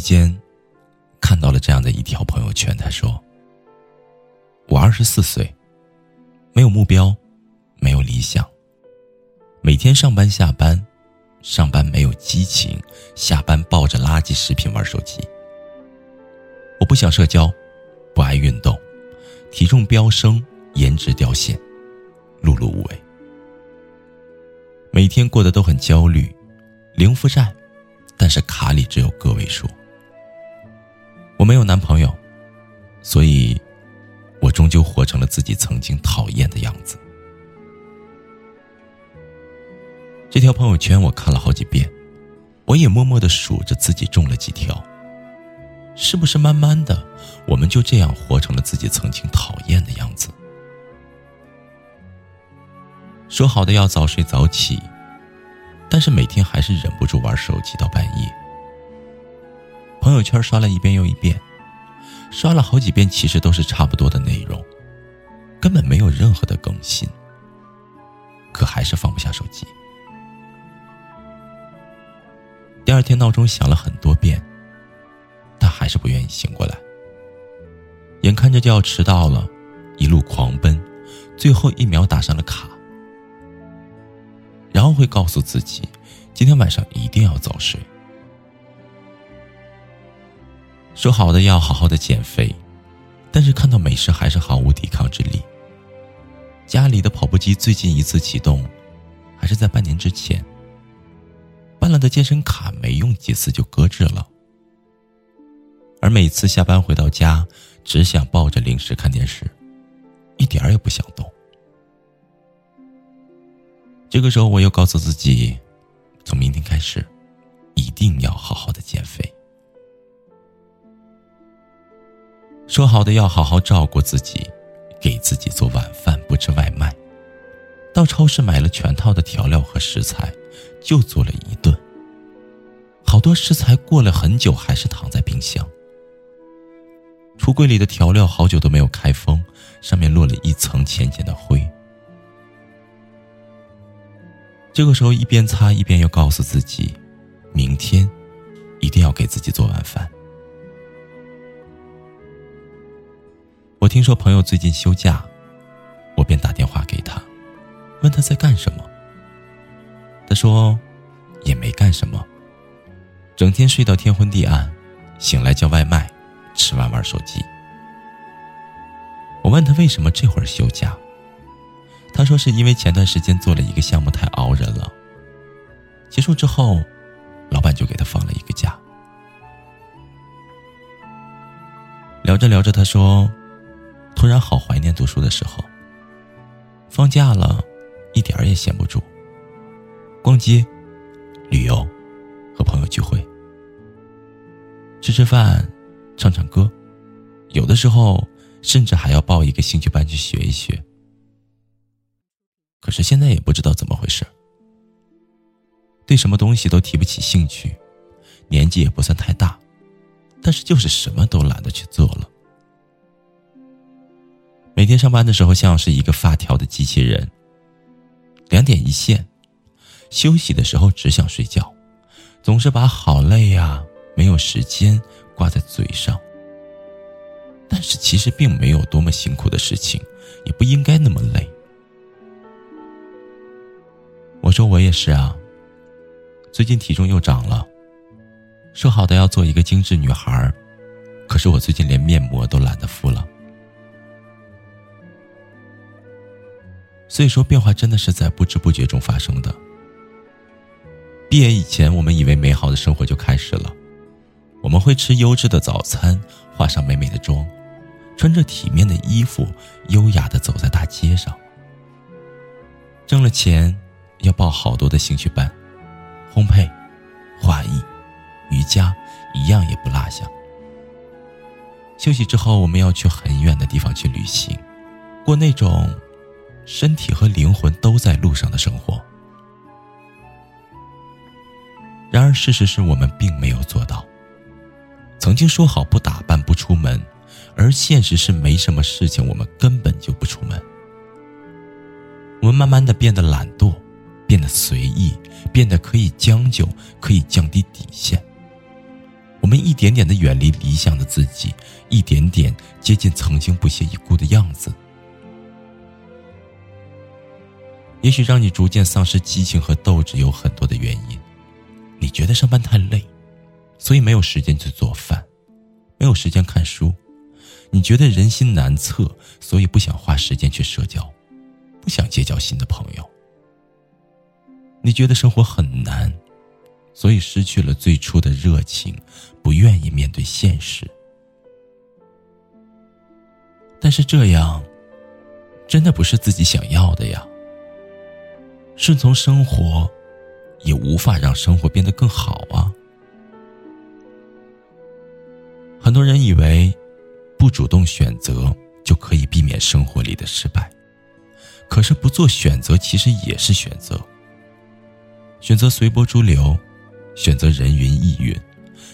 间看到了这样的一条朋友圈，他说：“我二十四岁，没有目标，没有理想，每天上班下班，上班没有激情，下班抱着垃圾食品玩手机。我不想社交，不爱运动，体重飙升，颜值掉线，碌碌无为，每天过得都很焦虑，零负债。”但是卡里只有个位数。我没有男朋友，所以，我终究活成了自己曾经讨厌的样子。这条朋友圈我看了好几遍，我也默默的数着自己中了几条。是不是慢慢的，我们就这样活成了自己曾经讨厌的样子？说好的要早睡早起。但是每天还是忍不住玩手机到半夜，朋友圈刷了一遍又一遍，刷了好几遍，其实都是差不多的内容，根本没有任何的更新。可还是放不下手机。第二天闹钟响了很多遍，但还是不愿意醒过来。眼看着就要迟到了，一路狂奔，最后一秒打上了卡。然后会告诉自己，今天晚上一定要早睡。说好的要好好的减肥，但是看到美食还是毫无抵抗之力。家里的跑步机最近一次启动，还是在半年之前。办了的健身卡没用几次就搁置了。而每次下班回到家，只想抱着零食看电视，一点儿也不想动。这个时候，我又告诉自己，从明天开始，一定要好好的减肥。说好的要好好照顾自己，给自己做晚饭，不吃外卖。到超市买了全套的调料和食材，就做了一顿。好多食材过了很久，还是躺在冰箱。橱柜里的调料好久都没有开封，上面落了一层浅浅的灰。这个时候，一边擦一边又告诉自己，明天一定要给自己做晚饭。听说朋友最近休假，我便打电话给他，问他在干什么。他说，也没干什么，整天睡到天昏地暗，醒来叫外卖，吃完玩手机。我问他为什么这会儿休假。他说：“是因为前段时间做了一个项目太熬人了，结束之后，老板就给他放了一个假。”聊着聊着，他说：“突然好怀念读书的时候。放假了，一点儿也闲不住。逛街、旅游，和朋友聚会，吃吃饭，唱唱歌，有的时候甚至还要报一个兴趣班去学一学。”可是现在也不知道怎么回事，对什么东西都提不起兴趣，年纪也不算太大，但是就是什么都懒得去做了。每天上班的时候像是一个发条的机器人，两点一线，休息的时候只想睡觉，总是把好累呀、没有时间挂在嘴上。但是其实并没有多么辛苦的事情，也不应该那么累。我说我也是啊。最近体重又长了，说好的要做一个精致女孩，可是我最近连面膜都懒得敷了。所以说，变化真的是在不知不觉中发生的。毕业以前，我们以为美好的生活就开始了，我们会吃优质的早餐，化上美美的妆，穿着体面的衣服，优雅的走在大街上。挣了钱。要报好多的兴趣班，烘焙、画艺、瑜伽，一样也不落下。休息之后，我们要去很远的地方去旅行，过那种身体和灵魂都在路上的生活。然而，事实是我们并没有做到。曾经说好不打扮、不出门，而现实是没什么事情我们根本就不出门。我们慢慢的变得懒惰，变得随意，变得可以将就，可以降低底线。我们一点点的远离理想的自己，一点点接近曾经不屑一顾的样子。也许让你逐渐丧失激情和斗志有很多的原因。你觉得上班太累，所以没有时间去做饭，没有时间看书。你觉得人心难测，所以不想花时间去社交。不想结交新的朋友，你觉得生活很难，所以失去了最初的热情，不愿意面对现实。但是这样，真的不是自己想要的呀。顺从生活，也无法让生活变得更好啊。很多人以为，不主动选择就可以避免生活里的失败。可是不做选择，其实也是选择。选择随波逐流，选择人云亦云，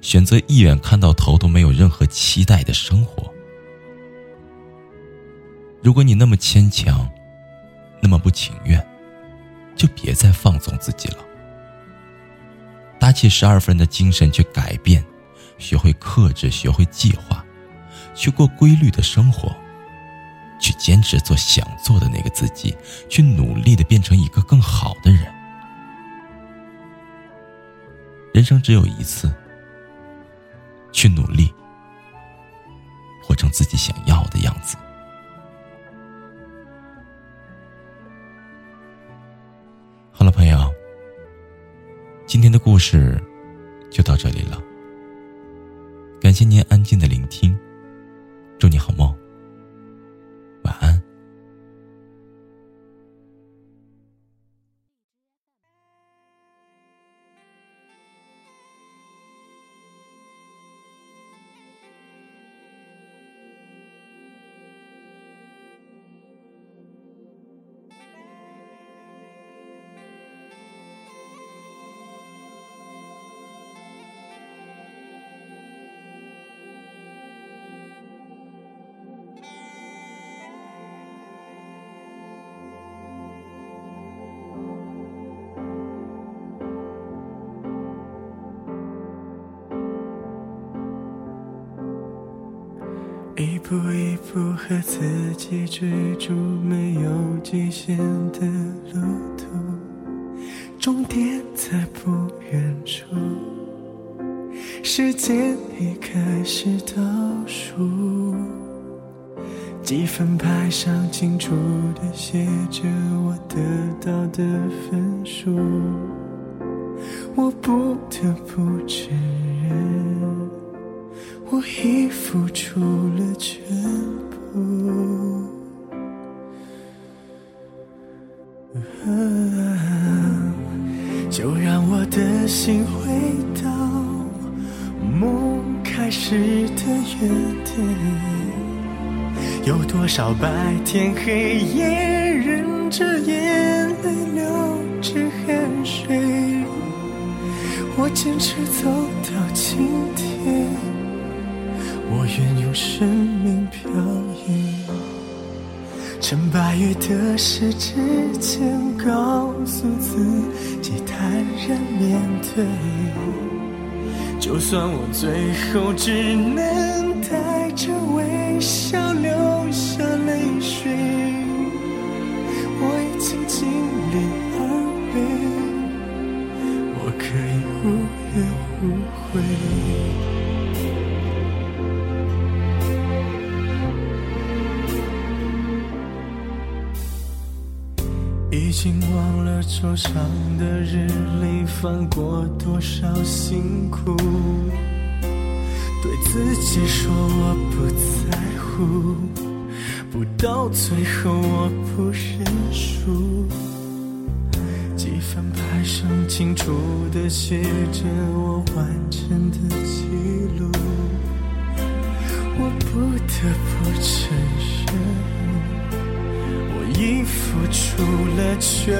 选择一眼看到头都没有任何期待的生活。如果你那么牵强，那么不情愿，就别再放纵自己了。打起十二分的精神去改变，学会克制，学会计划，去过规律的生活。去坚持做想做的那个自己，去努力的变成一个更好的人。人生只有一次，去努力，活成自己想要的样子。故事就到这里了。感谢您安静的聆听，祝你好一步一步和自己追逐没有极限的路途，终点在不远处，时间已开始倒数，积分牌上清楚的写着我得到的分数，我不得不承认。我已付出了全部，就让我的心回到梦开始的原点。有多少白天黑夜，忍着眼泪流着汗水，我坚持走到今天。我愿用生命漂移，趁白玉的时之前，告诉自己坦然面对。就算我最后只能带着微笑流下泪水，我已经尽力已经忘了桌上的日历，翻过多少辛苦。对自己说我不在乎，不到最后我不认输。几翻拍上清楚的写着我完整的记录，我不得不承认，已付出了全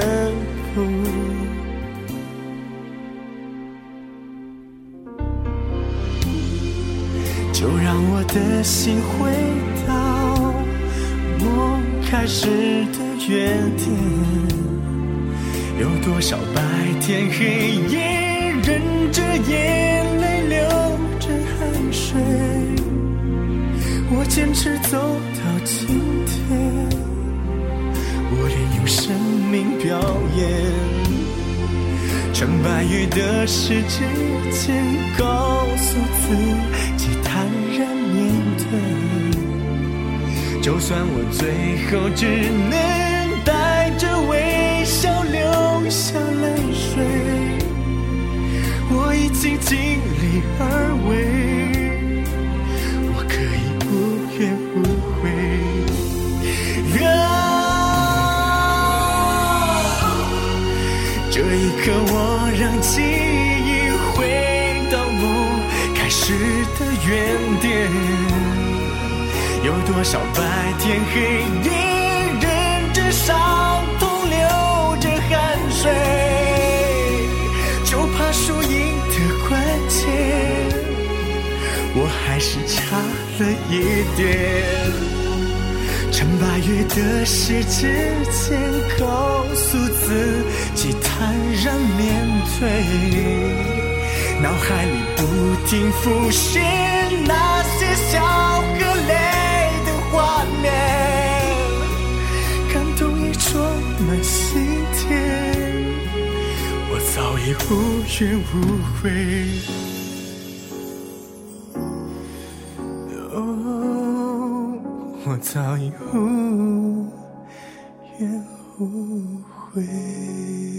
部。就让我的心回到梦开始的原点，有多少白天黑夜，忍着眼泪流着汗水，我坚持走到今天，生命表演。成败与得失之间，告诉自己坦然面对。就算我最后只能带着微笑流下泪水，我已经尽力而为，这一刻，我让记忆回到梦开始的原点。有多少白天黑夜，忍着伤痛，流着汗水，就怕输赢的关键，我还是差了一点。成败与得失之间，告诉自己坦然面对。脑海里不停浮现那些笑和泪的画面，感动已装满心田，我早已无怨无悔。早已无怨无悔。